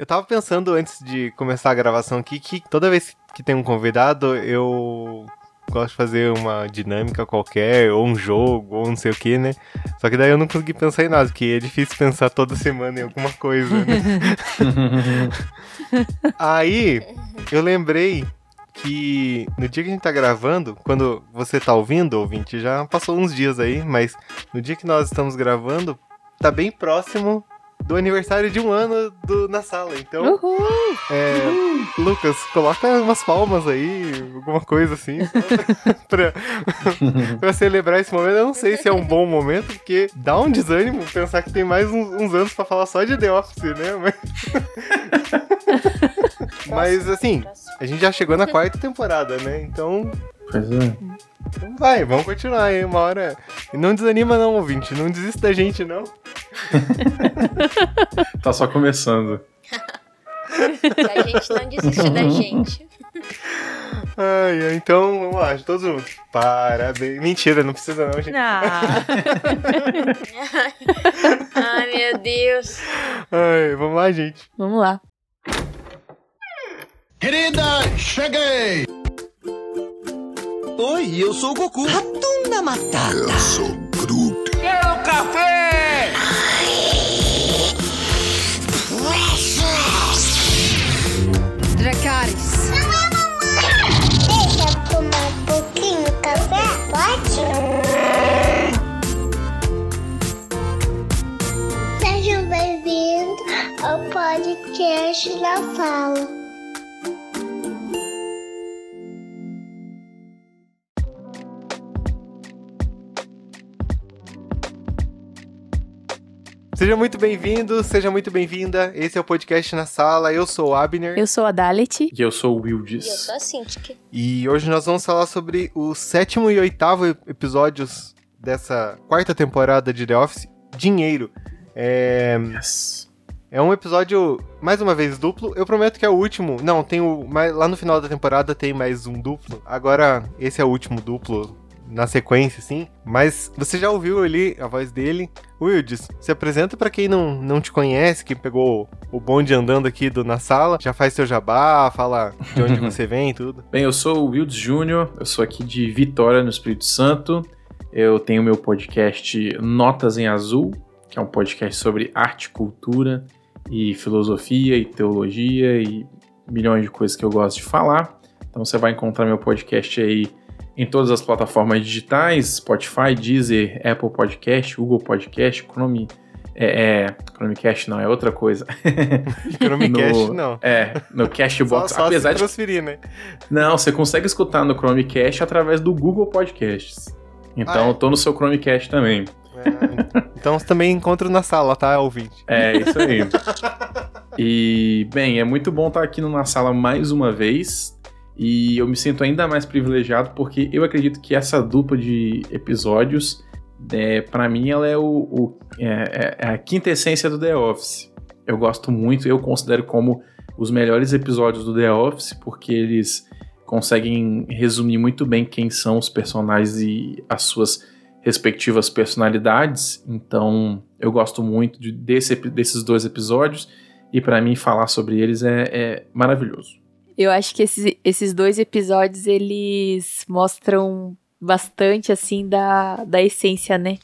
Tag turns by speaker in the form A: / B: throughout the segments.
A: Eu tava pensando antes de começar a gravação aqui que toda vez que tem um convidado, eu gosto de fazer uma dinâmica qualquer, ou um jogo, ou não sei o que, né? Só que daí eu não consegui pensar em nada, porque é difícil pensar toda semana em alguma coisa, né? Aí, eu lembrei que no dia que a gente tá gravando, quando você tá ouvindo, ouvinte, já passou uns dias aí, mas no dia que nós estamos gravando, tá bem próximo do aniversário de um ano do, na sala. Então,
B: Uhul!
A: é, Lucas, coloca umas palmas aí, alguma coisa assim, pra, pra celebrar esse momento. Eu não sei se é um bom momento, porque dá um desânimo pensar que tem mais uns, uns anos pra falar só de The Office, né? Mas, Mas, assim, a gente já chegou na quarta temporada, né? Então,
C: Pois é.
A: então vai, vamos continuar aí, uma hora. E não desanima não, ouvinte, não desista da gente, não.
C: Tá só começando.
D: A gente não desiste da gente.
A: Ai, ai, então, vamos lá, todos juntos. Parabéns. Mentira, não precisa não, gente.
B: Ah,
D: Ai, meu Deus.
A: Ai, vamos lá, gente.
B: vamos lá.
E: Querida, cheguei!
F: Oi, eu sou o Goku. Ratunda Matata. Eu sou Groot.
E: Quero café!
B: Dracarys.
G: Deixa eu tomar um pouquinho de café? Pode? Sejam bem-vindos ao podcast da Fala.
A: Seja muito bem-vindo, seja muito bem-vinda. Esse é o podcast na sala. Eu sou o Abner
B: Eu sou a Dalet.
C: E eu sou o
D: E eu
C: Wildes.
D: sou a Cintiq.
A: e hoje nós vamos falar sobre o sétimo e oitavo episódios dessa quarta temporada de The Office, Dinheiro. É,
C: Yes.
A: é um episódio, mais uma vez, duplo. Eu prometo que é o último. Não, tem o. Lá no final da temporada tem mais um duplo. Agora, esse é o último duplo na sequência, sim. Mas você já ouviu ali a voz dele. Wildes, se apresenta pra quem não, não te conhece, que pegou o bonde andando aqui do, na sala. Já faz seu jabá, fala de onde você vem e tudo.
C: Bem, eu sou o Wildes Júnior, eu sou aqui de Vitória, no Espírito Santo. Eu tenho meu podcast Notas em Azul, que é um podcast sobre arte, cultura e filosofia e teologia e milhões de coisas que eu gosto de falar. Então você vai encontrar meu podcast aí em todas as plataformas digitais, Spotify, Deezer, Apple Podcast, Google Podcast, Chrome... É, é, Chromecast não, é outra coisa.
A: Chromecast,
C: No-
A: não.
C: É, no
A: Só,
C: Cashbox.
A: só
C: apesar
A: se
C: de
A: transferir, né?
C: não, você consegue escutar no Chromecast através do Google Podcasts. Então
A: Ah, é?
C: eu tô no seu Chromecast também.
A: É, então você também encontra na sala, tá, ouvinte?
C: É, isso aí. e, bem, é muito bom estar aqui no na sala mais uma vez. E eu me sinto ainda mais privilegiado porque eu acredito que essa dupla de episódios, é, para mim, ela é, o, o- é- é a quinta essência do The Office. Eu gosto muito, eu considero como os melhores episódios do The Office, porque eles conseguem resumir muito bem quem são os personagens e as suas respectivas personalidades. Então, eu gosto muito de- desse desses dois episódios e para mim falar sobre eles é, é maravilhoso.
B: Eu acho que esses, esses dois episódios, eles mostram bastante, assim, da, da essência, né?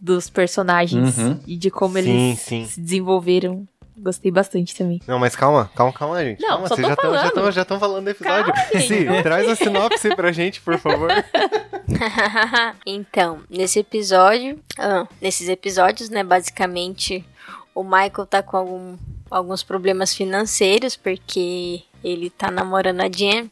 B: Dos personagens
C: Uhum.
B: e de como
A: Sim,
B: eles
A: sim.
B: se desenvolveram. Gostei bastante também.
A: Não, mas calma, calma, calma, gente.
B: Não,
A: calma,
B: só
A: vocês
B: tô
A: já estão já
B: falando.
A: tão, já tão falando do episódio.
B: Calma,
A: Sim, traz a sinopse pra gente, por favor.
D: então, nesse episódio, ah, nesses episódios, né, basicamente, o Michael tá com algum- alguns problemas financeiros, porque ele tá namorando a Jen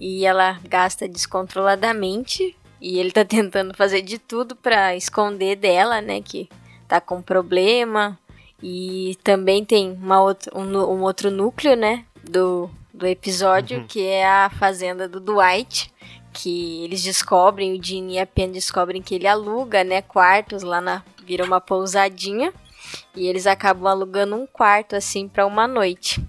D: e ela gasta descontroladamente, e ele tá tentando fazer de tudo pra esconder dela, né, que tá com problema, e também tem uma outra, um, um outro núcleo, né, do, do episódio,
A: Uhum.
D: que é a fazenda do Dwight, que eles descobrem, o Gene e a Pen descobrem que ele aluga, né, quartos lá na vira uma pousadinha e eles acabam alugando um quarto assim pra uma noite.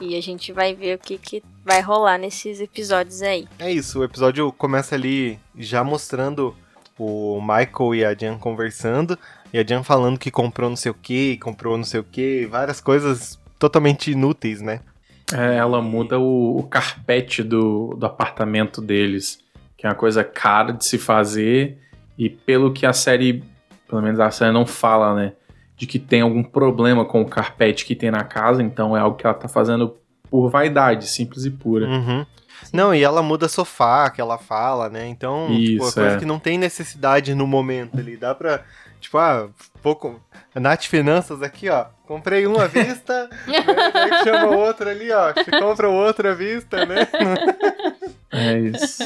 D: E a gente vai ver o que que vai rolar nesses episódios aí.
A: É isso, o episódio começa ali já mostrando o Michael e a Jan conversando, e a Jan falando que comprou não sei o que, comprou não sei o que, várias coisas totalmente inúteis, né?
C: É, ela muda o, o carpete do, do apartamento deles, que é uma coisa cara de se fazer, e pelo que a série, pelo menos a série não fala, né? De que tem algum problema com o carpete que tem na casa, então é algo que ela tá fazendo por vaidade, simples e pura.
A: Uhum. Não, e ela muda sofá, que ela fala, né? Então, tipo, é
C: Isso,
A: coisa
C: é.
A: que não tem necessidade no momento ali. Dá pra, tipo, ah, pouco. Nath Finanças aqui, ó. Comprei uma à vista, né? daí chama o outro ali, ó. Você compra o outro à vista, né?
C: É isso.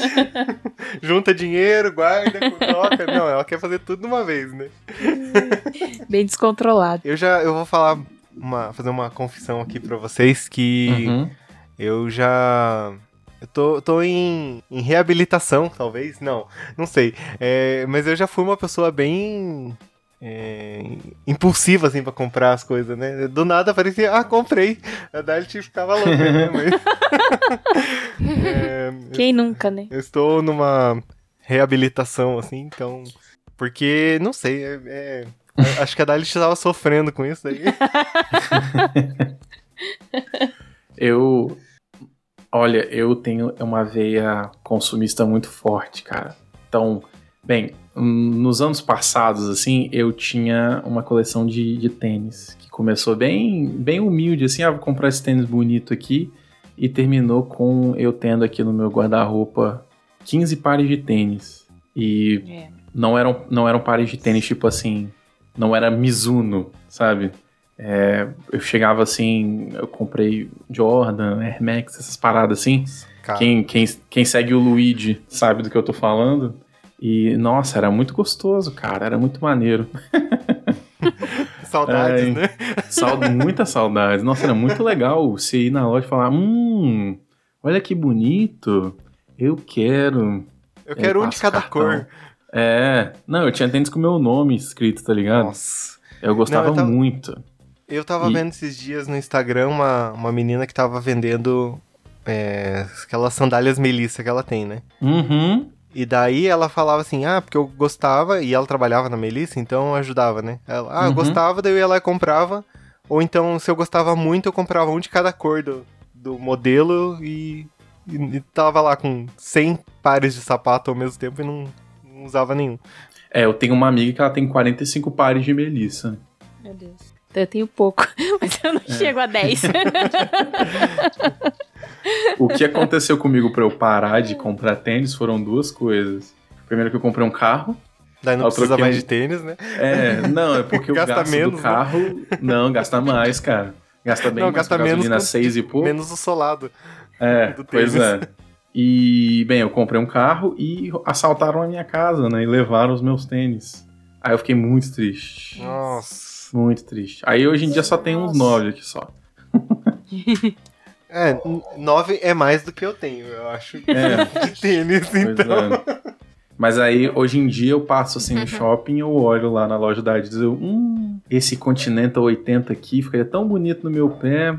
A: Junta dinheiro, guarda, troca. Não, ela quer fazer tudo de uma vez, né?
B: Bem descontrolado.
A: Eu já, eu vou falar uma, fazer uma confissão aqui pra vocês que
C: Uhum.
A: eu já eu tô, tô em, em reabilitação, talvez, não, não sei. É, mas eu já fui uma pessoa bem é, impulsiva, assim, pra comprar as coisas, né? Do nada parecia, ah, comprei. A Dalit ficava louca, né? Mas, é,
B: Quem nunca, né?
A: eu estou numa reabilitação, assim, então. Porque, não sei, é, é- acho que a Dalit estava sofrendo com isso aí.
C: Eu. Olha, eu tenho uma veia consumista muito forte, cara. Então, bem, nos anos passados, assim, eu tinha uma coleção de, de tênis que começou bem, bem humilde, assim, ah, vou comprar esse tênis bonito aqui, e terminou com eu tendo aqui no meu guarda-roupa 15 pares de tênis. E
B: É.
C: não eram, não eram pares de tênis, tipo assim, não era Mizuno, sabe? É, eu chegava assim, eu comprei Jordan, Air Max, essas paradas assim.
A: Cara,
C: Quem, quem, quem segue o Luigi sabe do que eu tô falando. E, nossa, era muito gostoso, cara, era muito maneiro.
A: saudades,
C: Ai.
A: né?
C: Sau- muita saudade. Nossa, era muito legal você ir na loja e falar: Hum, olha que bonito, eu quero.
A: Eu quero um de cada
C: cartão.
A: cor.
C: É, não, eu tinha tênis com o meu nome escrito, tá ligado?
A: Nossa.
C: Eu gostava
A: Não, eu tava-
C: muito.
A: Eu tava
C: E-
A: vendo esses dias no Instagram uma, uma menina que tava vendendo é, aquelas sandálias Melissa que ela tem, né?
C: Uhum.
A: E daí ela falava assim, ah, porque eu gostava, e ela trabalhava na Melissa, então ajudava, né? Ela, ah, eu
C: Uhum.
A: gostava, daí eu ia lá e comprava. Ou então, se eu gostava muito, eu comprava um de cada cor do, do modelo e, e, e tava lá com 100 pares de sapato ao mesmo tempo e não, não usava nenhum.
C: É, eu tenho uma amiga que ela tem 45 pares de Melissa.
B: Meu Deus. Então eu tenho pouco, mas eu não
C: É.
B: chego a 10.
C: O que aconteceu comigo pra eu parar de comprar tênis foram duas coisas. Primeiro que eu comprei um carro.
A: Daí não precisa mais
C: um-
A: de tênis, né?
C: É, não, é porque o
A: Gasta
C: gasto
A: menos,
C: do
A: né?
C: carro... Não, gasta mais, cara. Gasta bem
A: não,
C: mais,
A: gasta menos
C: gasolina
A: com-
C: 6 e pouco.
A: Menos o solado.
C: É,
A: do
C: pois
A: tênis.
C: é. E, bem, eu comprei um carro e assaltaram a minha casa, né? E levaram os meus tênis. Aí eu fiquei muito triste.
A: Nossa.
C: Muito triste. Aí hoje em dia só tem uns nove aqui só.
A: É, nove é mais do que eu tenho, eu acho.
C: É.
A: De tênis,
C: Pois
A: então.
C: é. Mas aí, hoje em dia, eu passo assim no shopping, eu olho lá na loja da Adidas e eu, hum, esse Continental 80 aqui ficaria tão bonito no meu pé.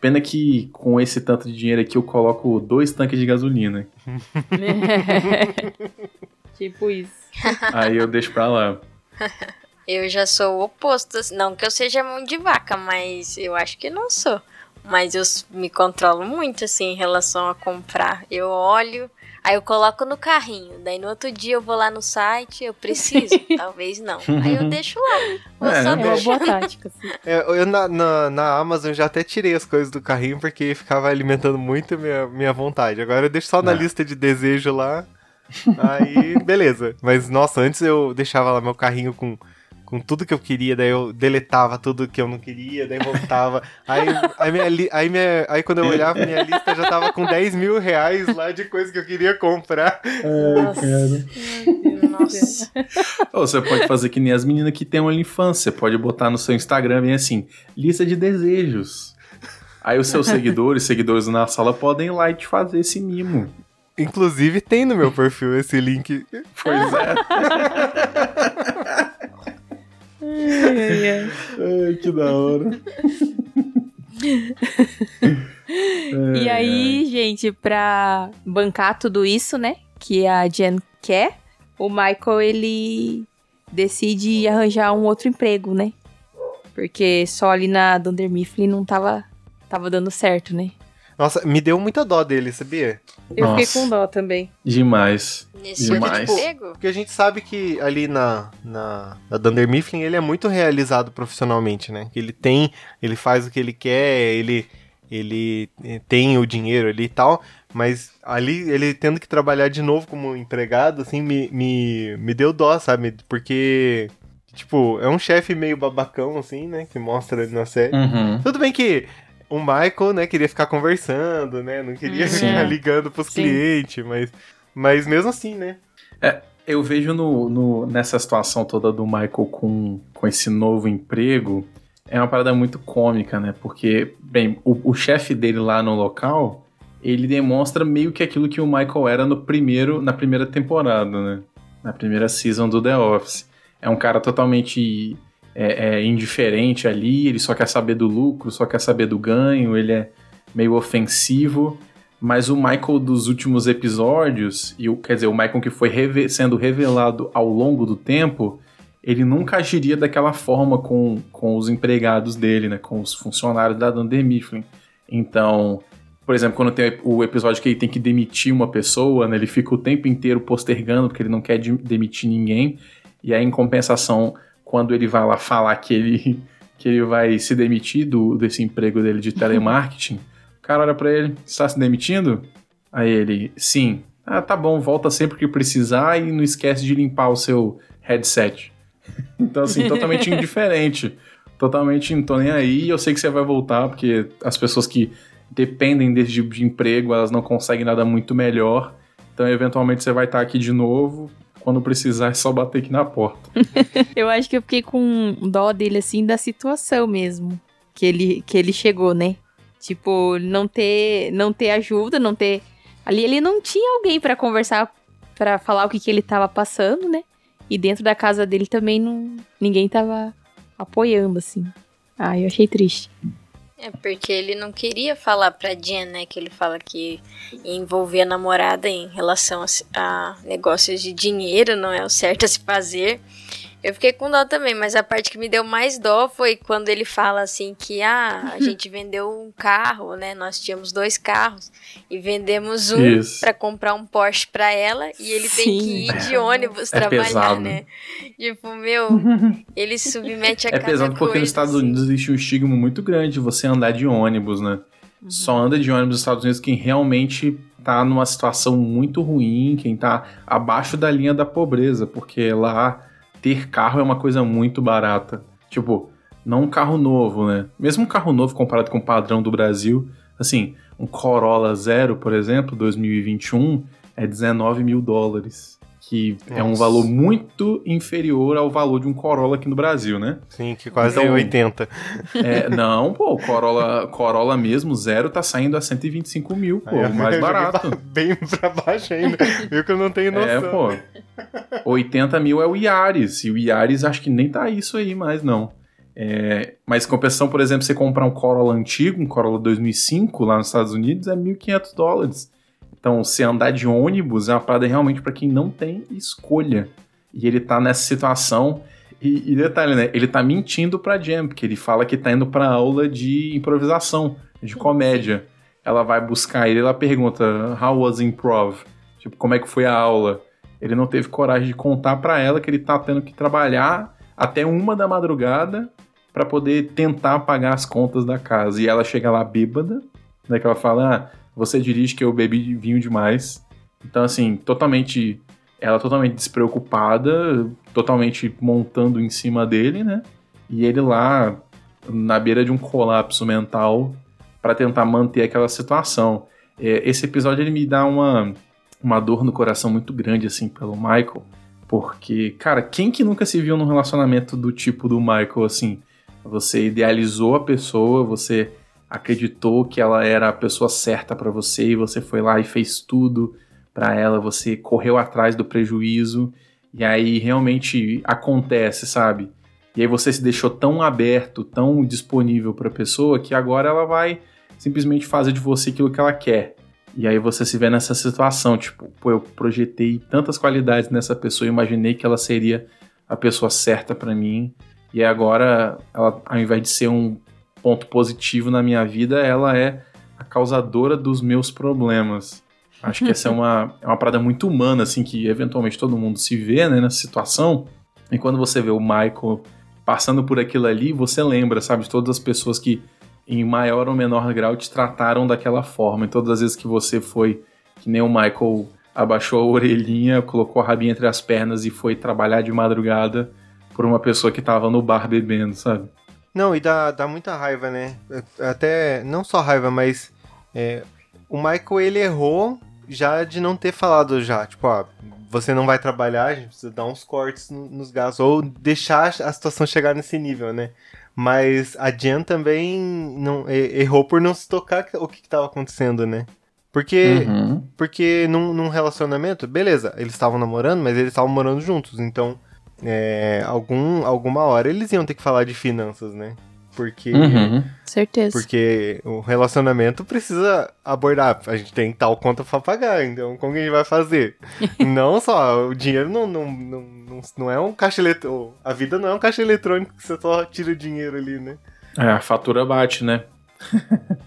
C: Pena que com esse tanto de dinheiro aqui eu coloco dois tanques de gasolina.
B: tipo isso.
C: Aí eu deixo pra lá.
D: Eu já sou o oposto. assim, Não que eu seja mão de vaca, mas eu acho que não sou. Mas eu me controlo muito, assim, em relação a comprar. Eu olho, aí eu coloco no carrinho. Daí no outro dia eu vou lá no site, eu preciso. Talvez não. Aí eu deixo lá. Vou
C: É,
D: só
B: É uma boa tática, assim.
A: É, eu na, na, na Amazon já até tirei as coisas do carrinho porque ficava alimentando muito minha, minha vontade. Agora eu deixo só na
C: É.
A: lista de desejo lá. Aí, beleza. Mas, nossa, antes eu deixava lá meu carrinho com, com tudo que eu queria, daí eu deletava tudo que eu não queria, daí voltava. aí, aí, minha, li- aí, minha, aí quando eu olhava, minha lista já tava com 10 mil reais lá de coisa que eu queria comprar.
D: Nossa.
C: Ou você pode fazer que nem as meninas que tem OnlyFans. Você pode botar no seu Instagram bem assim, lista de desejos. Aí os seus seguidores, seguidores na sala, podem ir lá e te fazer esse mimo.
A: Inclusive, tem no meu perfil esse link.
C: Pois é.
B: Ai, ai, ai.
C: Ai, que da hora.
B: E aí, gente, pra bancar tudo isso, né? Que a Jen quer, o Michael ele decide arranjar um outro emprego, né? Porque só ali na Dunder Mifflin não tava, tava dando certo, né?
A: Nossa, me deu muita dó dele, sabia?
B: Eu
C: Nossa.
B: fiquei com dó também.
C: Demais.
D: Nesse
C: Demais.
D: outro emprego?
A: Porque a gente sabe que ali na, na, na Dunder Mifflin ele é muito realizado profissionalmente, né? Que ele tem, ele faz o que ele quer, ele, ele eh, tem o dinheiro ali e tal, mas ali ele tendo que trabalhar de novo como empregado, assim, me, me, me deu dó, sabe? Porque, tipo, é um chefe meio babacão, assim, né? Que mostra na série.
C: Uhum.
A: Tudo bem que o Michael, né, queria ficar conversando, né? Não queria
B: Uhum.
A: ficar ligando pros
B: Sim.
A: clientes, mas, mas mesmo assim, né?
C: Eu vejo no, no- nessa situação toda do Michael com, com esse novo emprego, é uma parada muito cômica, né? Porque, bem, o, o chefe dele lá no local, ele demonstra meio que aquilo que o Michael era no primeiro, na primeira temporada, né? Na primeira season do The Office. É um cara totalmente é, é, indiferente ali, ele só quer saber do lucro, só quer saber do ganho, ele é meio ofensivo. Mas o Michael dos últimos episódios, e o, quer dizer, o Michael que foi reve- sendo revelado ao longo do tempo, ele nunca agiria daquela forma com, com os empregados dele, né? Com os funcionários da Dunder Mifflin. Então, por exemplo, quando tem o episódio que ele tem que demitir uma pessoa, né? Ele fica o tempo inteiro postergando porque ele não quer de- demitir ninguém. E aí, em compensação, quando ele vai lá falar que ele, que ele vai se demitir do, desse emprego dele de telemarketing, o cara olha pra ele, está se demitindo? Aí ele, sim. Ah, tá bom, volta sempre que precisar e não esquece de limpar o seu headset. Então, assim, totalmente indiferente. Totalmente, não tô nem aí, eu sei que você vai voltar, porque as pessoas que dependem desse tipo de emprego, elas não conseguem nada muito melhor. Então, eventualmente, você vai estar aqui de novo. Quando precisar, é só bater aqui na porta.
B: Eu acho que eu fiquei com dó dele, assim, da situação mesmo. Que ele, que ele chegou, né? Tipo, não ter, não ter ajuda, não ter. Ali ele não tinha alguém pra conversar, pra falar o que, que ele tava passando, né? E dentro da casa dele também não, ninguém tava apoiando, assim. Ah, eu achei triste.
D: É porque ele não queria falar pra Jen, né? Que ele fala que envolver a namorada em relação a, a negócios de dinheiro não é o certo a se fazer. Eu fiquei com dó também, mas a parte que me deu mais dó foi quando ele fala assim que ah, a gente vendeu um carro, né? Nós tínhamos dois carros e vendemos um pra comprar um Porsche pra ela e ele tem que
B: Sim.
D: ir de ônibus
C: É
D: trabalhar,
C: pesado.
D: né? Tipo, meu, ele submete a
C: É pesado porque
D: coisa,
C: nos Estados
D: assim.
C: Unidos existe um estigma muito grande de você andar de ônibus, né? Só anda de ônibus nos Estados Unidos quem realmente tá numa situação muito ruim, quem tá abaixo da linha da pobreza, porque lá ter carro é uma coisa muito barata. Tipo, não um carro novo, né? Mesmo um carro novo comparado com o padrão do Brasil, assim, um Corolla Zero, por exemplo, 2021, é 19 mil dólares. Que é um
A: Nossa.
C: valor muito inferior ao valor de um Corolla aqui no Brasil, né?
A: Sim, que quase
C: Então-
A: 80.
C: É, não, pô, o Corolla, Corolla mesmo, zero, tá saindo a 125 mil, pô,
A: Aí,
C: o mais barato.
A: ba- Bem pra baixo ainda. Viu que eu não tenho noção.
C: É, pô. 80 mil é o Yaris, e o Yaris acho que nem tá isso aí mais, não. É, mas compensação, por exemplo, você comprar um Corolla antigo, um Corolla 2005 lá nos Estados Unidos, é 1.500 dólares. Então, se andar de ônibus é uma parada realmente pra quem não tem escolha. E ele tá nessa situação. E, e detalhe, né? Ele tá mentindo pra Jam, porque ele fala que tá indo pra aula de improvisação, de comédia. Ela vai buscar ele, ela pergunta: How was improv? Tipo, como é que foi a aula? Ele não teve coragem de contar pra ela que ele tá tendo que trabalhar até uma da madrugada pra poder tentar pagar as contas da casa. E ela chega lá bêbada, né? Que ela fala: ah, você dirige que eu bebi vinho demais. Então, assim, totalmente. Ela totalmente despreocupada, totalmente montando em cima dele, né? E ele lá na beira de um colapso mental pra tentar manter aquela situação. É, esse episódio ele me dá uma, uma dor no coração muito grande, assim, pelo Michael. Porque, cara, quem que nunca se viu num relacionamento do tipo do Michael, assim? Você idealizou a pessoa, você acreditou que ela era a pessoa certa pra você e você foi lá e fez tudo pra ela, você correu atrás do prejuízo e aí realmente acontece, sabe? E aí você se deixou tão aberto, tão disponível pra pessoa que agora ela vai simplesmente fazer de você aquilo que ela quer. E aí você se vê nessa situação, tipo, pô, eu projetei tantas qualidades nessa pessoa, imaginei que ela seria a pessoa certa pra mim, E agora, ela, ao invés de ser um ponto positivo na minha vida, ela é a causadora dos meus problemas. Acho que essa é uma, é uma parada muito humana, assim, que eventualmente todo mundo se vê, né, nessa situação. E quando você vê o Michael passando por aquilo ali, você lembra, sabe, de todas as pessoas que, em maior ou menor grau, te trataram daquela forma. E todas as vezes que você foi, que nem o Michael abaixou a orelhinha, colocou a rabinha entre as pernas e foi trabalhar de madrugada por uma pessoa que tava no bar bebendo, sabe?
A: Não, e dá, dá muita raiva, né? Até, não só raiva, mas é, o Michael, ele errou já de não ter falado já, tipo, ó, você não vai trabalhar, a gente precisa dar uns cortes no- nos gastos, ou deixar a situação chegar nesse nível, né? Mas a Jen também não, errou por não se tocar o que estava acontecendo, né? Porque,
C: Uhum.
A: porque num, num relacionamento, beleza, eles estavam namorando, mas eles estavam morando juntos, então é, algum, alguma hora eles iam ter que falar de finanças, né? Porque,
C: Uhum.
B: Certeza.
A: porque o relacionamento precisa abordar, a gente tem tal conta pra pagar, então como que a gente vai fazer? não só, o dinheiro não, não, não, não, não é um caixa eletrônico, a vida não é um caixa eletrônico que você só tira dinheiro ali, né?
C: É, a fatura bate, né?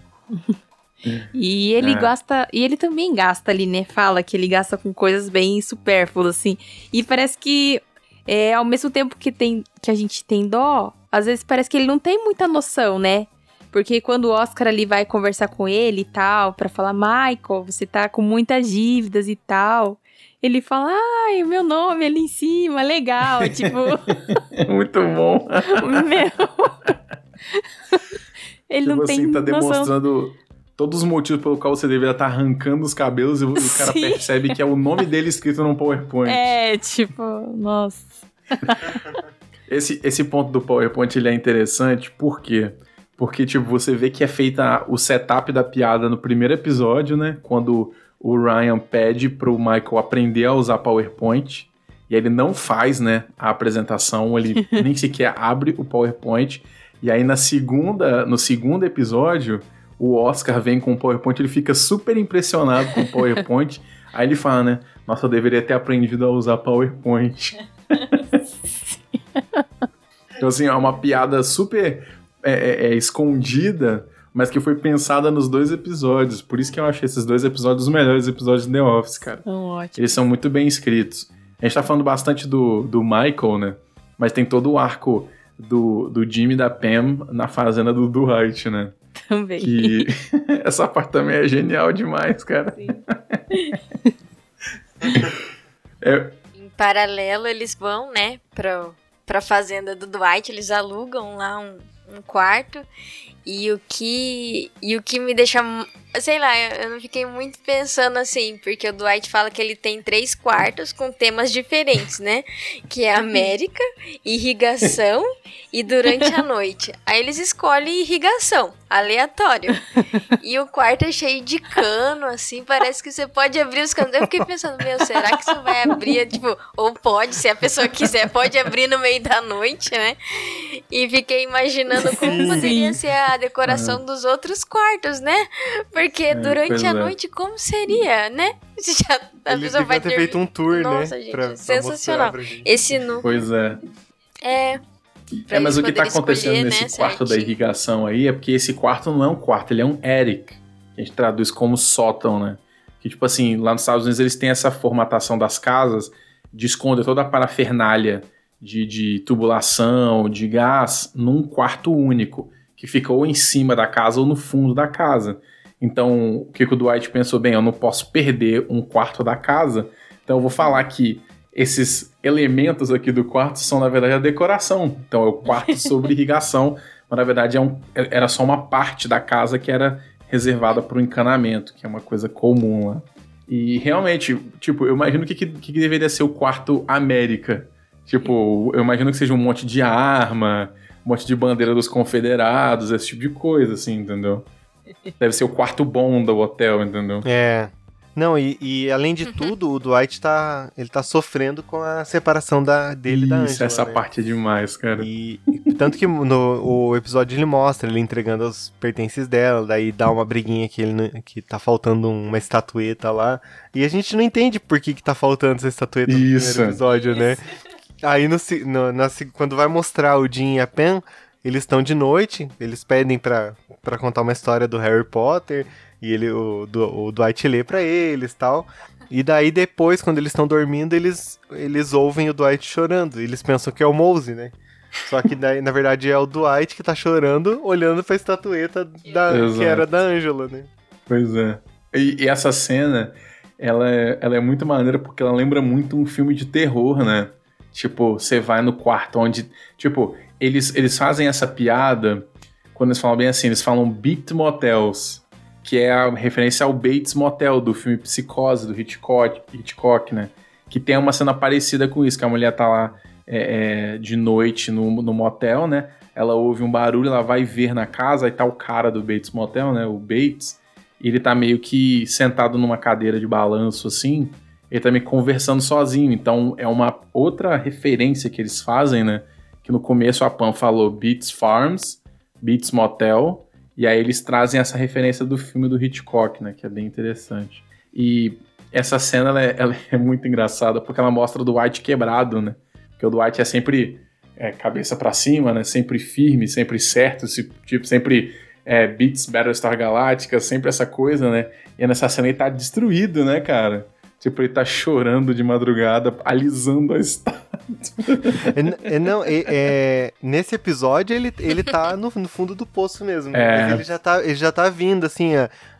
B: E ele
C: É.
B: gasta. E ele também gasta ali, né? Fala que ele gasta com coisas bem supérfluas, assim. E parece que, é, ao mesmo tempo que, tem, que a gente tem dó, às vezes parece que ele não tem muita noção, né? Porque quando o Oscar ali vai conversar com ele e tal, pra falar, Michael, você tá com muitas dívidas e tal. Ele fala, ai, o meu nome ali em cima, legal. tipo,
C: Muito bom.
B: meu. ele
C: tipo
B: não
C: assim,
B: tem
C: tá
B: noção.
C: demonstrando todos os motivos pelo qual você deveria estar arrancando os cabelos e o, o cara
B: Sim.
C: percebe que é o nome dele escrito num PowerPoint.
B: É, tipo, nossa.
C: Esse, esse ponto do PowerPoint ele é interessante, por quê? Porque, tipo, você vê que é feita o setup da piada no primeiro episódio, né? Quando o Ryan pede pro Michael aprender a usar PowerPoint. E ele não faz, né, a apresentação, ele nem sequer abre o PowerPoint. E aí na segunda, no segundo episódio, o Oscar vem com o PowerPoint, ele fica super impressionado com o PowerPoint. aí ele fala, né, nossa, eu deveria ter aprendido a usar PowerPoint. Então, assim, é uma piada super é, é, é, escondida, mas que foi pensada nos dois episódios. Por isso que eu achei esses dois episódios os melhores episódios de The Office, cara.
B: Tão ótimo.
C: Eles são muito bem escritos. A gente tá falando bastante do, do Michael, né? Mas tem todo o arco do, do Jimmy e da Pam na fazenda do Dwight, né?
B: Também.
C: Que essa parte também é genial demais, cara. É,
D: Em paralelo, eles vão, né, pra, pra fazenda do Dwight, eles alugam lá um, um quarto. E o que. E o que me deixa. Sei lá, eu eu não fiquei muito pensando assim, porque o Dwight fala que ele tem três quartos com temas diferentes, né? Que é América, irrigação e durante a noite. Aí eles escolhem irrigação, aleatório. E o quarto é cheio de cano, assim, parece que você pode abrir os canos. Eu fiquei pensando, meu, será que você vai abrir, tipo, ou pode, se a pessoa quiser, pode abrir no meio da noite, né? E fiquei imaginando como
B: Sim.
D: poderia ser a decoração dos outros quartos, né? Porque durante
C: pois
D: a
C: é.
D: noite, como seria, né? Já, a
A: Eles
D: pessoa vai
A: ter feito um tour,
D: Nossa,
A: né?
D: gente,
A: pra-
D: sensacional.
A: pra.
D: Esse no.
C: pois é.
D: É. pra
C: É, mas o que tá
D: poderem
C: acontecendo
D: escolher,
C: nesse
D: né,
C: quarto da
D: certinho.
C: irrigação aí é porque esse quarto não é um quarto, ele é um Eric. Que a gente traduz como sótão, né? Que, tipo assim, lá nos Estados Unidos eles têm essa formatação das casas de esconder toda a parafernália de, de tubulação, de gás, num quarto único, que fica ou em cima da casa ou no fundo da casa. Então, o que que o Dwight pensou? Bem, eu não posso perder um quarto da casa, então eu vou falar que esses elementos aqui do quarto são, na verdade, a decoração. Então, é o quarto sobre irrigação, mas na verdade é um- era só uma parte da casa que era reservada para o encanamento, que é uma coisa comum lá. E realmente, tipo, eu imagino que, que, que deveria ser o quarto América. Tipo, eu imagino que seja um monte de arma, um monte de bandeira dos confederados, esse tipo de coisa, assim, entendeu? Deve ser o quarto bom do hotel, entendeu?
A: É. Não, e, e além de tudo, o Dwight tá, ele tá sofrendo com a separação da, dele e da
C: Isso,
A: Angela,
C: essa
A: né?
C: parte é demais, cara.
A: E, e tanto que no o episódio ele mostra ele entregando os pertences dela, daí dá uma briguinha que ele que tá faltando uma estatueta lá. E a gente não entende por que, que tá faltando essa estatueta no
C: Isso.
A: primeiro episódio, né? Aí no, no- na quando vai mostrar o Jim e a Pen, eles estão de noite, eles pedem pra, pra contar uma história do Harry Potter, e ele, o, do, o Dwight lê pra eles tal. E daí depois, quando eles estão dormindo, eles, eles ouvem o Dwight chorando. e Eles pensam que é o Mose, né? Só que daí, na verdade, é o Dwight que tá chorando, olhando pra estatueta da, que era da Angela, né?
C: Pois é. E, e essa cena, ela é, ela é muito maneira porque ela lembra muito um filme de terror, né? Tipo, você vai no quarto onde. Tipo, eles, eles fazem essa piada quando eles falam bem assim, eles falam Beat Motels, que é a referência ao Bates Motel do filme Psicose, do Hitchcock, Hitchcock né? Que tem uma cena parecida com isso, que a mulher tá lá é, é, de noite no, no motel, né? Ela ouve um barulho, ela vai ver na casa, aí tá o cara do Bates Motel, né? O Bates. E ele tá meio que sentado numa cadeira de balanço assim. Ele tá que conversando sozinho. Então é uma outra referência que eles fazem, né? Que no começo a Pam falou Beats Farms, Beats Motel. E aí eles trazem essa referência do filme do Hitchcock, né? Que é bem interessante. E essa cena ela é, ela é muito engraçada porque ela mostra o Dwight quebrado, né? Porque o Dwight é sempre é, cabeça pra cima, né? Sempre firme, sempre certo, tipo, sempre é, Beats Battlestar Galactica, sempre essa coisa, né? E nessa cena ele tá destruído, né, cara? Tipo, ele tá chorando de madrugada, alisando a estátua.
A: É, é, não, é- é, nesse episódio ele, ele tá no, no fundo do poço mesmo.
C: É.
A: Ele já, tá, ele já tá vindo, assim,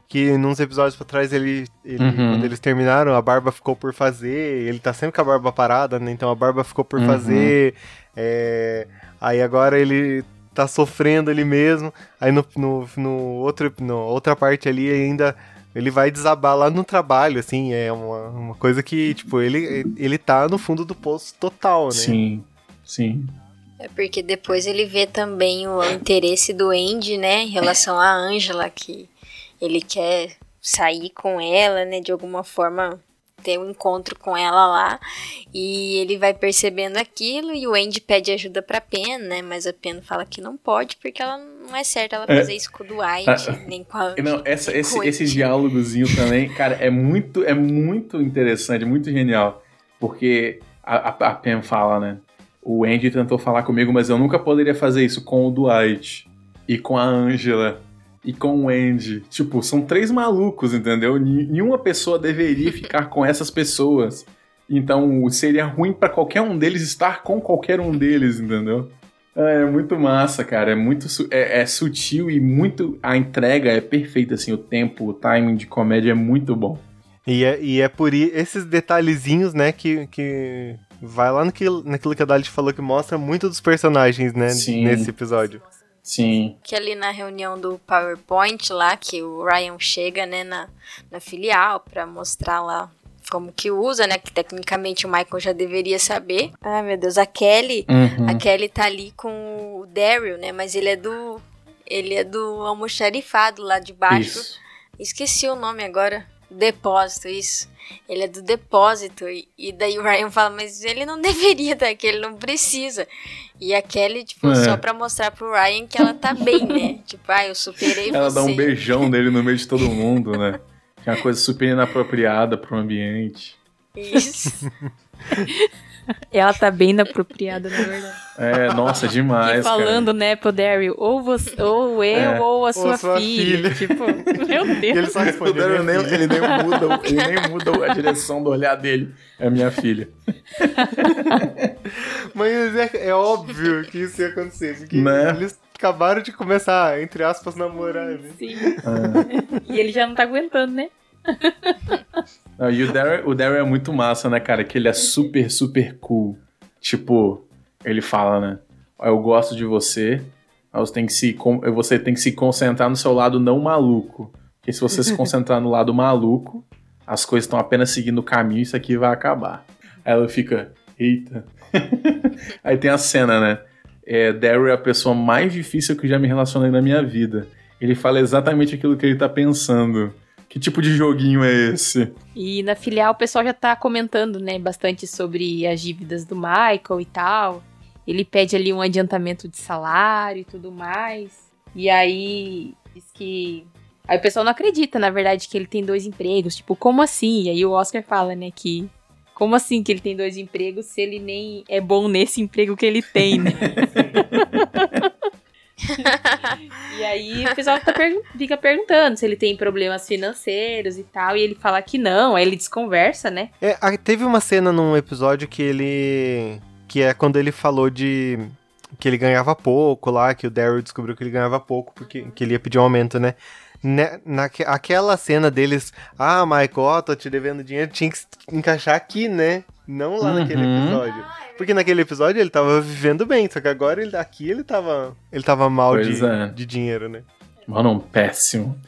A: que nos episódios pra trás ele, ele-
C: Uhum.
A: quando eles terminaram, a barba ficou por fazer, ele tá sempre com a barba parada, né? Então a barba ficou por
C: Uhum.
A: fazer. é, aí agora ele tá sofrendo ali mesmo. Aí no, no, no outro, no outra parte ali ainda. Ele vai desabar lá no trabalho, assim, é uma, uma coisa que, tipo, ele, ele tá no fundo do poço total, né?
C: Sim, sim.
D: É porque depois ele vê também o interesse do Andy, né, em relação à Angela, que ele quer sair com ela, né, de alguma forma ter um encontro com ela lá. E ele vai percebendo aquilo e o Andy pede ajuda pra Pen, né, mas a Pen fala que não pode porque ela não é certo ela
C: É.
D: fazer isso com o Dwight,
C: Ah,
D: nem com a
C: Não, essa, esse, esse diálogozinho também, cara, é muito, é muito interessante, muito genial. Porque a, a, a Pam fala, né? O Andy tentou falar comigo, mas eu nunca poderia fazer isso com o Dwight e com a Angela e com o Andy. Tipo, são três malucos, entendeu? Nenhuma pessoa deveria ficar com essas pessoas. Então seria ruim pra qualquer um deles estar com qualquer um deles, entendeu? É muito massa, cara. É muito é, é sutil e muito. A entrega é perfeita, assim. O tempo, o timing de comédia é muito bom.
A: E é, e é por esses detalhezinhos, né, que, que vai lá naquilo, naquilo que a Dalit falou, que mostra muito dos personagens, né,
C: Sim.
A: nesse episódio.
C: Sim.
D: Que ali na reunião do PowerPoint lá, que o Ryan chega, né, na, na filial pra mostrar lá como que usa, né, que tecnicamente o Michael já deveria saber. Ai, meu Deus, a Kelly,
C: Uhum.
D: a Kelly tá ali com o Daryl, né, mas ele é do ele é do almoxarifado lá de baixo.
C: Isso.
D: Esqueci o nome agora. Depósito, isso. Ele é do depósito. E, e daí o Ryan fala, mas ele não deveria estar aqui, ele não precisa. E a Kelly, tipo,
C: É.
D: só pra mostrar pro Ryan que ela tá bem, né? tipo, ah, eu superei
C: Ela
D: você.
C: dá um beijão nele no meio de todo mundo, né? Que é uma coisa super inapropriada pro ambiente.
D: Isso.
B: Ela tá bem inapropriada, na verdade.
C: É, nossa, demais,
B: e falando, né, pro Daryl, ou, você, ou eu,
C: É.
B: ou a sua,
A: sua
B: filha.
A: filha.
B: Tipo, meu
A: E ele
B: Deus.
A: só
C: cara. O
A: responde,
C: Daryl
A: "Minha
C: nem,
A: filha."
C: ele, nem muda, ele nem muda a direção do olhar dele. É minha filha.
A: Mas é, é óbvio que isso ia acontecer, porque
C: Né?
A: eles acabaram de começar, entre aspas, namorar, né?
B: Sim.
C: É.
B: E ele já não tá aguentando, né?
C: Não, e o Daryl, o Daryl é muito massa, né, cara? Que ele é super, super cool. Tipo, ele fala, né? "Ó, Eu gosto de você, mas você tem, que se, você tem que se concentrar no seu lado não maluco. Porque se você se concentrar no lado maluco, as coisas estão apenas seguindo o caminho e isso aqui vai acabar. Aí ela fica, eita. Aí tem a cena, né? É, Daryl é a pessoa mais difícil que eu já me relacionei na minha vida. Ele fala exatamente aquilo que ele tá pensando. Que tipo de joguinho é esse?
B: E na filial o pessoal já tá comentando, né, bastante sobre as dívidas do Michael e tal. Ele pede ali um adiantamento de salário e tudo mais. E aí diz que. Aí o pessoal não acredita, na verdade, que ele tem dois empregos. Tipo, como assim? E aí o Oscar fala, né, que Como assim que ele tem dois empregos se ele nem é bom nesse emprego que ele tem, né? e aí o pessoal fica, pergun- fica perguntando se ele tem problemas financeiros e tal, e ele fala que não, aí ele desconversa, né?
A: É, teve uma cena num episódio que ele. Que é quando ele falou de. Que ele ganhava pouco lá, que o Daryl descobriu que ele ganhava pouco, porque que ele ia pedir um aumento, né? Naque- aquela cena deles, ah, Michael, ó, tô te devendo dinheiro, tinha que se encaixar aqui, né? Não lá naquele
C: Uhum.
A: episódio. Porque naquele episódio ele tava vivendo bem, só que agora ele, aqui ele tava. Ele tava mal
C: Pois
A: de,
C: é.
A: de dinheiro, né?
C: Mano, um péssimo.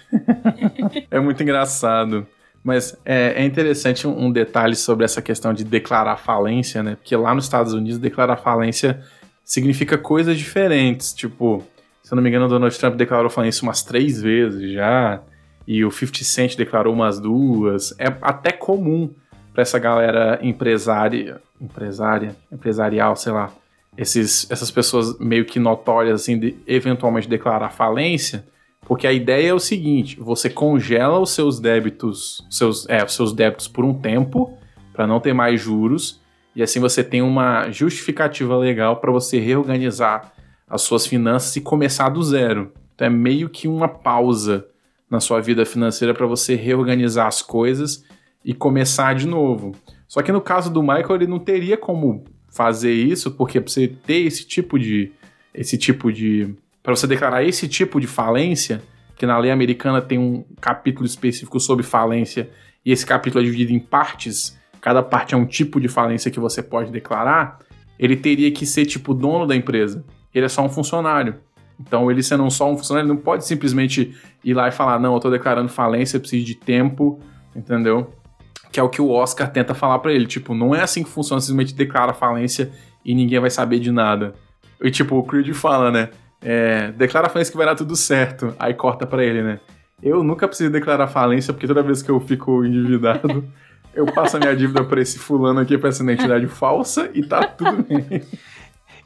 C: é muito engraçado. Mas é, é interessante um, um detalhe sobre essa questão de declarar falência, né? Porque lá nos Estados Unidos, declarar falência significa coisas diferentes. Tipo, se eu não me engano, o Donald Trump declarou falência umas três vezes já. E o 50 Cent declarou umas duas. É até comum para essa galera empresária, empresária, empresarial, sei lá, esses, essas pessoas meio que notórias, assim, de eventualmente declarar falência, porque a ideia é o seguinte: você congela os seus débitos, seus, é, os seus débitos por um tempo, para não ter mais juros, e assim você tem uma justificativa legal para você reorganizar as suas finanças e começar do zero. Então é meio que uma pausa na sua vida financeira para você reorganizar as coisas e começar de novo. Só que no caso do Michael, ele não teria como fazer isso, porque pra você ter esse tipo de esse tipo de para você declarar esse tipo de falência, que na lei americana tem um capítulo específico sobre falência e esse capítulo é dividido em partes, cada parte é um tipo de falência que você pode declarar, ele teria que ser tipo dono da empresa. Ele é só um funcionário. Então, ele sendo só um funcionário, ele não pode simplesmente ir lá e falar: não, eu tô declarando falência, eu preciso de tempo, entendeu? Que é o que o Oscar tenta falar pra ele. Tipo, não é assim que funciona, simplesmente declara falência e ninguém vai saber de nada. E tipo, o Creed fala, né? É, declara falência que vai dar tudo certo. Aí corta pra ele, né? Eu nunca preciso declarar falência, porque toda vez que eu fico endividado, eu passo a minha dívida pra esse fulano aqui, pra essa identidade falsa, e tá tudo bem.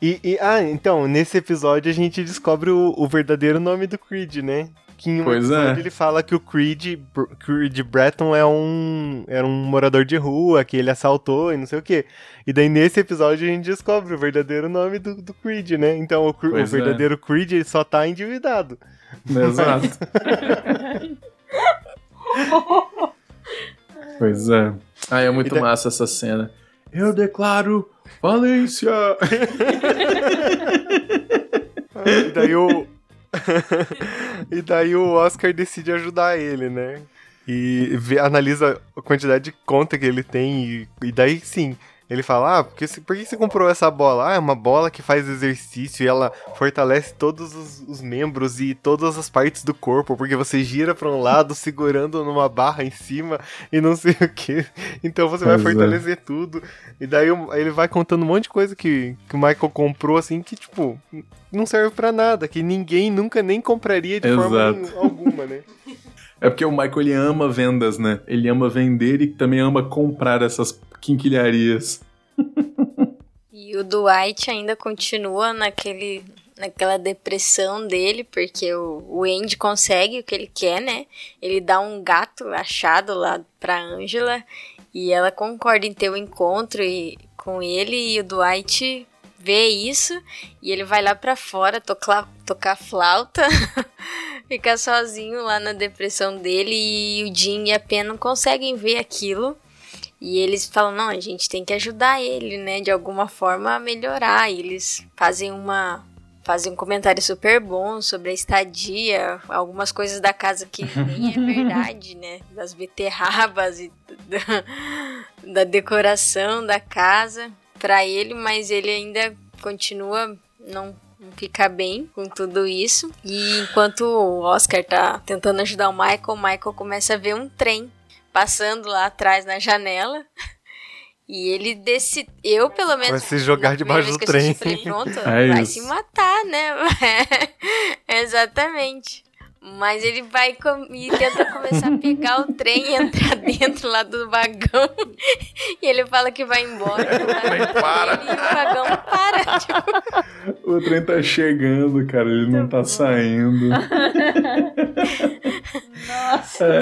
A: E, e- ah, então, nesse episódio a gente descobre o, o verdadeiro nome do Creed, né? Que em um
C: Pois
A: episódio
C: é.
A: ele fala que o Creed, Creed Breton é um, era um morador de rua, que ele assaltou e não sei o quê. E daí nesse episódio a gente descobre o verdadeiro nome do, do Creed, né? Então o, o
C: é.
A: verdadeiro Creed ele só tá endividado.
C: Exato. pois é. Ah, é muito
A: da-
C: massa essa cena. Eu declaro falência!
A: E daí o. e daí o Oscar decide ajudar ele, né? E vê- analisa a quantidade de conta que ele tem. E, e daí sim, ele fala: Ah, porque, você- por que você comprou essa bola? Ah, é uma bola que faz exercício e ela fortalece todos os, os membros e todas as partes do corpo, porque você gira pra um lado segurando numa barra em cima e não sei o que. Então você vai
C: Pois é.
A: fortalecer tudo. E daí ele vai contando um monte de coisa que, que o Michael comprou, assim, que, tipo, não serve pra nada, que ninguém nunca nem compraria de forma
C: Exato.
A: alguma, né?
C: É porque o Michael ele ama vendas, né? Ele ama vender e também ama comprar essas quinquilharias.
D: E o Dwight ainda continua naquele, naquela depressão dele, porque o, o Andy consegue o que ele quer, né? Ele dá um gato achado lá pra Angela e ela concorda em ter o encontro e, com ele e o Dwight vê isso e ele vai lá pra fora tocar, tocar flauta, ficar sozinho lá na depressão dele e o Jim e a Pen não conseguem ver aquilo. E eles falam, não, a gente tem que ajudar ele, né, de alguma forma a melhorar. E eles fazem uma fazem um comentário super bom sobre a estadia, algumas coisas da casa que nem é verdade, né, das beterrabas e da, da decoração da casa para ele, mas ele ainda continua não não fica bem com tudo isso. E enquanto o Oscar tá tentando ajudar o Michael, o Michael começa a ver um trem passando lá atrás na janela. E ele decide. Eu, pelo menos.
A: Vai se jogar debaixo do trem.
D: Falei, pronto,
C: É
D: vai
C: isso.
D: se matar, né? Exatamente. Mas ele vai com- e tenta começar a pegar o trem e entrar dentro lá do vagão. E ele fala que vai embora. vai
C: trem para.
D: E o vagão para. Tipo,
C: O trem tá chegando, cara, ele não tá saindo.
B: Nossa.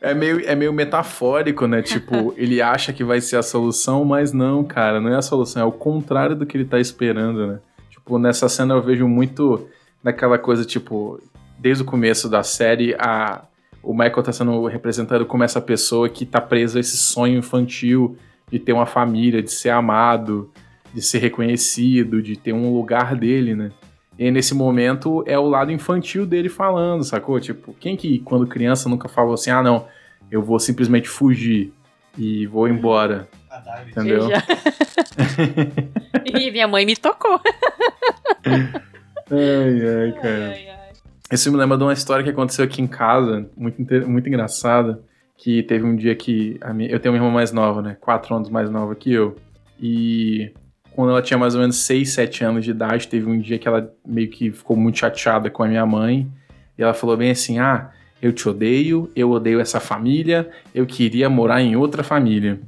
C: É meio, é meio metafórico, né? Tipo, ele acha que vai ser a solução, mas não, cara, não é a solução, é o contrário do que ele tá esperando, né? Tipo, nessa cena eu vejo muito daquela coisa, tipo, desde o começo da série, a, o Michael tá sendo representado como essa pessoa que tá presa a esse sonho infantil de ter uma família, de ser amado, de ser reconhecido, de ter um lugar dele, né? E nesse momento é o lado infantil dele falando, sacou? Tipo, quem que quando criança nunca falou assim, ah não, eu vou simplesmente fugir e vou embora. Entendeu?
B: E minha mãe me tocou.
C: Ai, ai, cara.
B: Ai, ai.
C: Isso me lembra de uma história que aconteceu aqui em casa, muito, muito engraçada, que teve um dia que a minha- eu tenho uma irmã mais nova, né? Quatro anos mais nova que eu. E quando ela tinha mais ou menos 6, 7 anos de idade, teve um dia que ela meio que ficou muito chateada com a minha mãe. E ela falou bem assim: Ah, eu te odeio, eu odeio essa família, eu queria morar em outra família.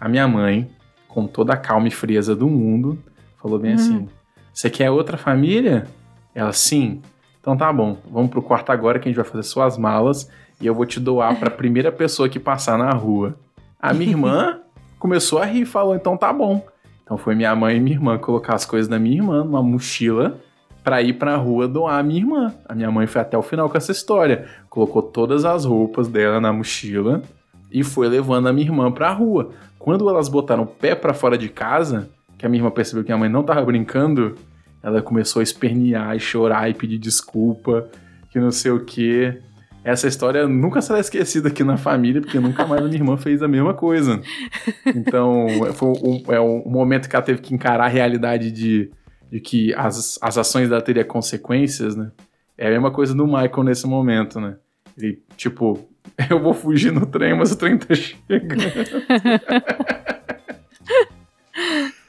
C: A minha mãe, com toda a calma e frieza do mundo, falou bem
B: Uhum.
C: assim: Você quer outra família? Ela, sim. Então tá bom, vamos pro quarto agora que a gente vai fazer suas malas e eu vou te doar pra primeira pessoa que passar na rua. A minha irmã começou a rir e falou: então tá bom. Então foi minha mãe e minha irmã colocar as coisas da minha irmã numa mochila pra ir pra rua doar a minha irmã. A minha mãe foi até o final com essa história. Colocou todas as roupas dela na mochila e foi levando a minha irmã pra rua. Quando elas botaram o pé pra fora de casa, que a minha irmã percebeu que a mãe não tava brincando, ela começou a espernear e chorar e pedir desculpa, que não sei o quê. Essa história nunca será esquecida aqui na família, porque nunca mais a minha irmã fez a mesma coisa. Então, foi um, é um momento que ela teve que encarar a realidade de, de que as, as ações dela teriam consequências, né? É a mesma coisa do Michael nesse momento, né? Ele, tipo, eu vou fugir no trem, mas o trem tá chegando.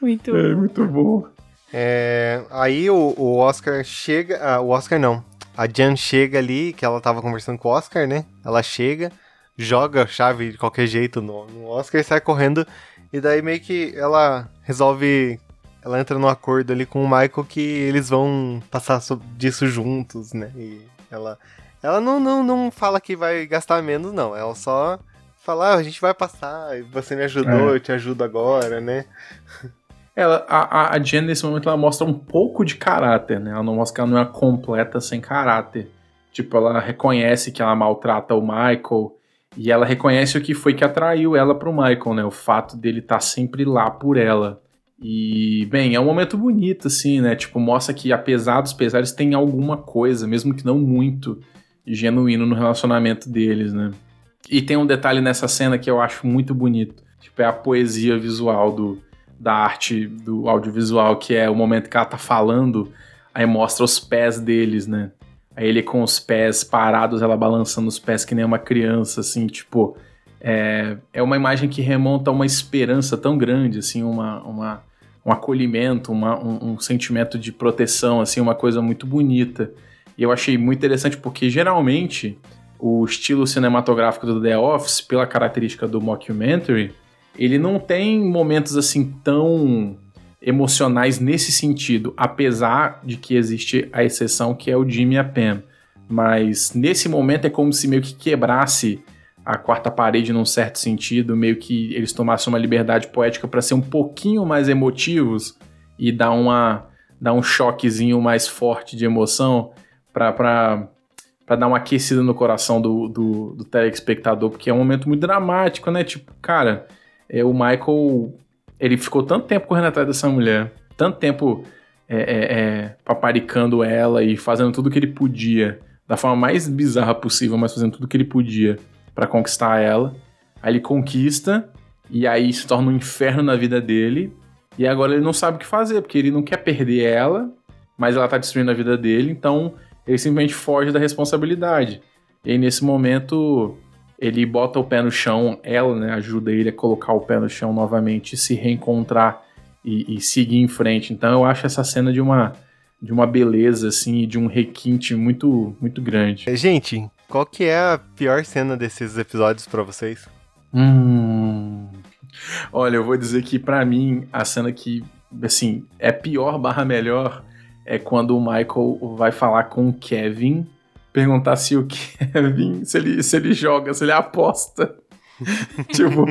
B: Muito
C: É
B: bom.
C: muito bom.
A: É, aí o, o Oscar chega. ah, o Oscar não. A Jan chega ali, que ela tava conversando com o Oscar, né? Ela chega, joga a chave de qualquer jeito no, no Oscar e sai correndo. E daí meio que ela resolve. Ela entra num acordo ali com o Michael que eles vão passar so- disso juntos, né? E ela. Ela não, não, não fala que vai gastar menos, não. Ela só fala, ah, a gente vai passar, você me ajudou,
C: É.
A: eu te ajudo agora, né?
C: Ela, a, a- Jen, nesse momento, ela mostra um pouco de caráter, né? Ela não mostra que ela não é completa sem caráter. Tipo, ela reconhece que ela maltrata o Michael e ela reconhece o que foi que atraiu ela pro Michael, né? O fato dele estar sempre lá por ela. E, bem, é um momento bonito, assim, né? Tipo, mostra que apesar dos pesares tem alguma coisa, mesmo que não muito, genuíno no relacionamento deles, né? E tem um detalhe nessa cena que eu acho muito bonito. Tipo, é a poesia visual do, da arte do audiovisual, que é o momento que ela tá falando, aí mostra os pés deles, né? Aí ele com os pés parados, ela balançando os pés que nem uma criança, assim, tipo. É, é uma imagem que remonta a uma esperança tão grande, assim, uma, uma, um acolhimento, uma, um, um sentimento de proteção, assim, uma coisa muito bonita. E eu achei muito interessante porque geralmente o estilo cinematográfico do The Office, pela característica do mockumentary, ele não tem momentos assim tão emocionais nesse sentido, apesar de que existe a exceção que é o Jimmy e a Pam. Mas nesse momento é como se meio que quebrasse a quarta parede num certo sentido, meio que eles tomassem uma liberdade poética para ser um pouquinho mais emotivos e dar uma dar um choquezinho mais forte de emoção para dar uma aquecida no coração do, do, do telespectador, porque é um momento muito dramático, né? Tipo, cara, é, o Michael, ele ficou tanto tempo correndo atrás dessa mulher, tanto tempo é, é, é, paparicando ela e fazendo tudo que ele podia, da forma mais bizarra possível, mas fazendo tudo que ele podia para conquistar ela. Aí ele conquista, e aí se torna um inferno na vida dele, e agora ele não sabe o que fazer, porque ele não quer perder ela, mas ela tá destruindo a vida dele, então ele simplesmente foge da responsabilidade. E aí, nesse momento, ele bota o pé no chão, ela né, ajuda ele a colocar o pé no chão novamente, se reencontrar e, e seguir em frente. Então eu acho essa cena de uma, de uma beleza, assim, e de um requinte muito, muito grande.
A: Gente, qual que é a pior cena desses episódios pra vocês?
C: Hum. Olha, eu vou dizer que pra mim a cena que assim é pior barra melhor é quando o Michael vai falar com o Kevin perguntar se o Kevin, se ele, se ele joga, se ele aposta. tipo,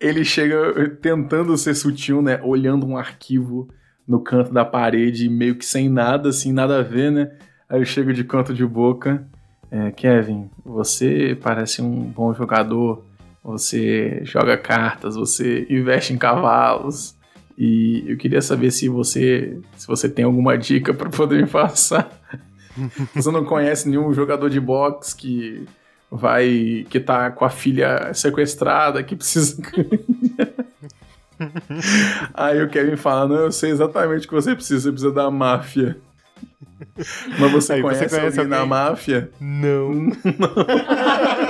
C: ele chega tentando ser sutil, né? Olhando um arquivo no canto da parede, meio que sem nada, assim, nada a ver, né? Aí eu chego de canto de boca. É, Kevin, você parece um bom jogador. Você joga cartas, você investe em cavalos. E eu queria saber se você, se você tem alguma dica para poder me passar. você não conhece nenhum jogador de boxe que vai que tá com a filha sequestrada, que precisa Aí o Kevin fala: "Não, eu sei exatamente o que você precisa, você precisa da máfia". Mas você,
A: Aí,
C: conhece,
A: você conhece
C: alguém na
A: alguém?
C: máfia?
A: Não.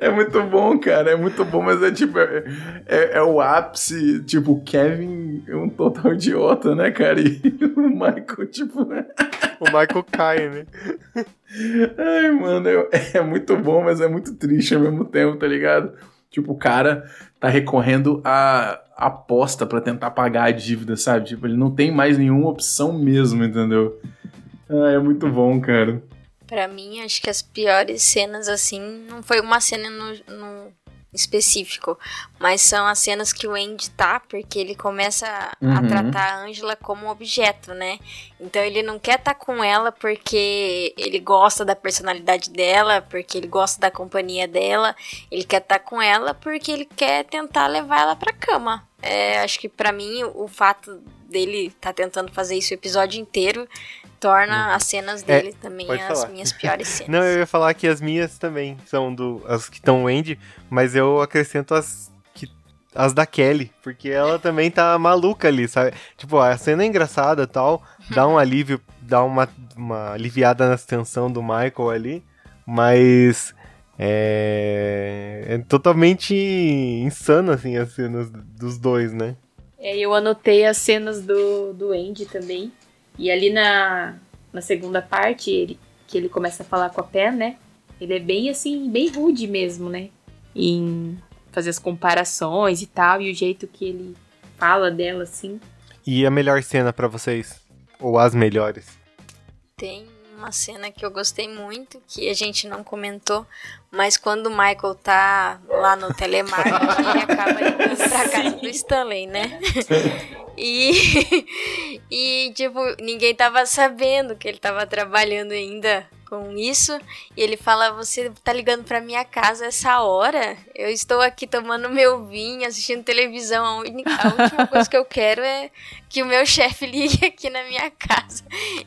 C: É muito bom, cara. É muito bom, mas é tipo. É, é- é o ápice. Tipo, o Kevin é um total idiota, né, cara? E o Michael, tipo.
A: O Michael cai, né?
C: Ai, mano, eu- é muito bom, mas é muito triste ao mesmo tempo, tá ligado? Tipo, o cara tá recorrendo à aposta pra tentar pagar a dívida, sabe? Tipo, ele não tem mais nenhuma opção mesmo, entendeu? Ah, é muito bom, cara.
D: Pra mim, acho que as piores cenas, assim, não foi uma cena no, no específico, mas são as cenas que o Andy tá, porque ele começa a
C: Uhum.
D: tratar a Angela como objeto, né? Então ele não quer estar com ela porque ele gosta da personalidade dela, porque ele gosta da companhia dela, ele quer estar com ela porque ele quer tentar levar ela pra cama. É, acho que pra mim o fato dele tá tentando fazer isso o episódio inteiro torna as cenas
A: É,
D: dele também
A: pode
D: as
A: falar.
D: minhas piores cenas.
A: Não, eu ia falar que as minhas também são do as que estão Wendy, mas eu acrescento as que as da Kelly, porque ela também tá maluca ali, sabe? Tipo, a cena é engraçada, e tal, dá um alívio, dá uma, uma aliviada na tensão do Michael ali, mas é, é totalmente insano assim as cenas dos dois, né?
B: É, eu anotei as cenas do, do Andy também. E ali na, na segunda parte, ele, que ele começa a falar com a Pen, né? Ele é bem assim, bem rude mesmo, né? Em fazer as comparações e tal, e o jeito que ele fala dela, assim.
A: E a melhor cena pra vocês? Ou as melhores?
D: Tem uma cena que eu gostei muito, que a gente não comentou, mas quando o Michael tá lá no telemarketing, ele acaba ligando pra casa do Stanley, né? E, e, tipo, ninguém tava sabendo que ele tava trabalhando ainda com isso. E ele fala: Você tá ligando pra minha casa essa hora? Eu estou aqui tomando meu vinho, assistindo televisão. A, única, a última coisa que eu quero é que o meu chefe ligue aqui na minha casa.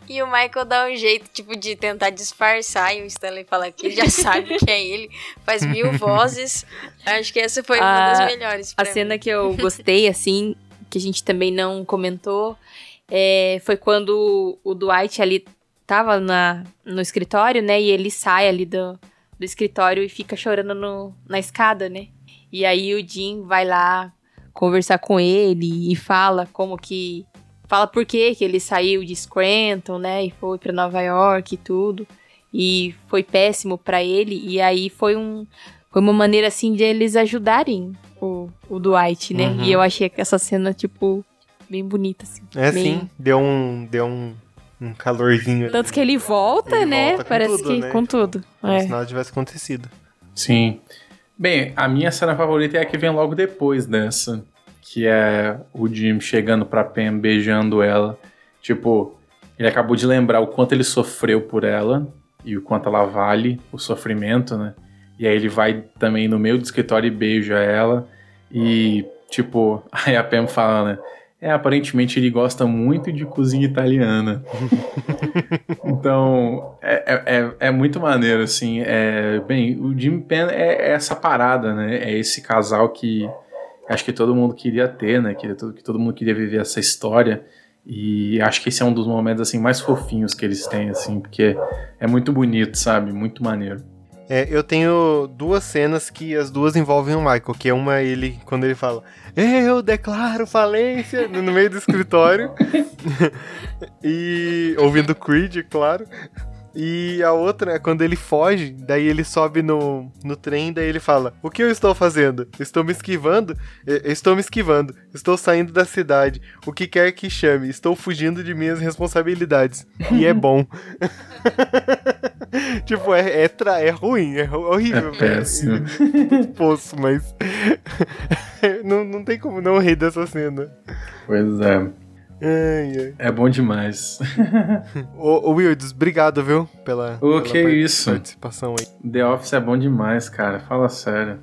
D: E o Michael dá um jeito, tipo, de tentar disfarçar. E o Stanley fala que ele já sabe que é ele, faz mil vozes. Acho que essa foi uma
B: A-
D: das melhores.
B: A
D: pra
B: cena que eu gostei, assim, que a gente também não comentou, é, foi quando o Dwight ali tava na, no escritório, né? E ele sai ali do, do escritório e fica chorando no, na escada, né? E aí o Jim vai lá conversar com ele e fala como que. Fala por que que ele saiu de Scranton, né? E foi pra Nova York e tudo. E foi péssimo pra ele. E aí foi um. Foi uma maneira assim de eles ajudarem o, o Dwight, né?
A: Uhum.
B: E eu achei essa cena, tipo, bem bonita, assim.
A: É
B: bem...
A: sim, deu um deu um, um calorzinho ali.
B: Tanto que ele volta,
A: Ele
B: né?
A: volta com
B: Parece
A: tudo,
B: que
A: né?
B: com tudo.
A: Como
B: É.
A: se nada tivesse acontecido.
C: Sim. Bem, a minha cena favorita é a que vem logo depois dessa. Que é o Jim chegando pra Pam, beijando ela. Tipo, ele acabou de lembrar o quanto ele sofreu por ela e o quanto ela vale o sofrimento, né? E aí ele vai também no meio do escritório e beija ela. E, tipo, aí a Pam fala, né? É, aparentemente ele gosta muito de cozinha italiana. então, é, é, é- é muito maneiro, assim. É, bem, o Jimmy Penn é, é essa parada, né? É esse casal que acho que todo mundo queria ter, né? Que todo, que todo mundo queria viver essa história. E acho que esse é um dos momentos, assim, mais fofinhos que eles têm, assim. Porque é muito bonito, sabe? Muito maneiro.
A: É, eu tenho duas cenas que as duas envolvem o Michael, que é uma ele, quando ele fala, eu declaro falência, no meio do escritório, e ouvindo Creed, claro, E a outra é quando ele foge, daí ele sobe no, no trem, daí ele fala: O que eu estou fazendo? Estou me esquivando? Estou me esquivando. Estou saindo da cidade. O que quer que chame. Estou fugindo de minhas responsabilidades. E é bom. tipo, é, é, tra- é ruim, é horrível.
C: É péssimo.
A: Poço, mas. não, não tem como não rir dessa cena.
C: Pois é.
A: Ai, ai.
C: É bom demais.
A: Ô, ô Wildes, obrigado, viu? Pela,
C: Ô,
A: pela
C: que
A: par-
C: isso.
A: participação aí.
C: The Office é bom demais, cara. Fala sério.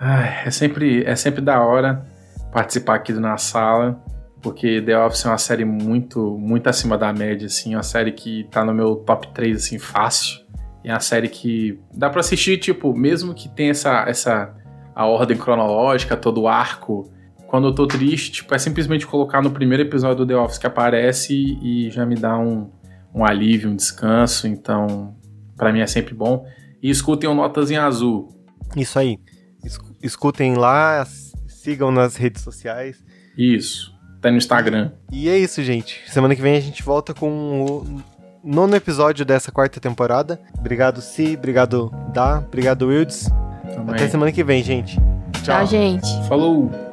C: Ai, é sempre, é sempre da hora participar aqui do Na Sala, porque The Office é uma série muito, muito acima da média, assim. Uma série que tá no meu top 3, assim, fácil. É uma série que dá pra assistir, tipo, mesmo que tenha essa, essa a ordem cronológica, todo o arco. Quando eu tô triste, tipo, é simplesmente colocar no primeiro episódio do The Office que aparece e já me dá um, um alívio, um descanso. Então, pra mim é sempre bom. E escutem o Notas em Azul.
A: Isso aí. Es- Escutem lá, sigam nas redes sociais.
C: Isso. Tá no Instagram.
A: E é isso, gente. Semana que vem a gente volta com o nono episódio dessa quarta temporada. Obrigado, Si. Obrigado, Dá. Obrigado, Wildes.
C: Tamo
A: Até semana que vem, gente.
B: Tchau, gente.
C: Falou!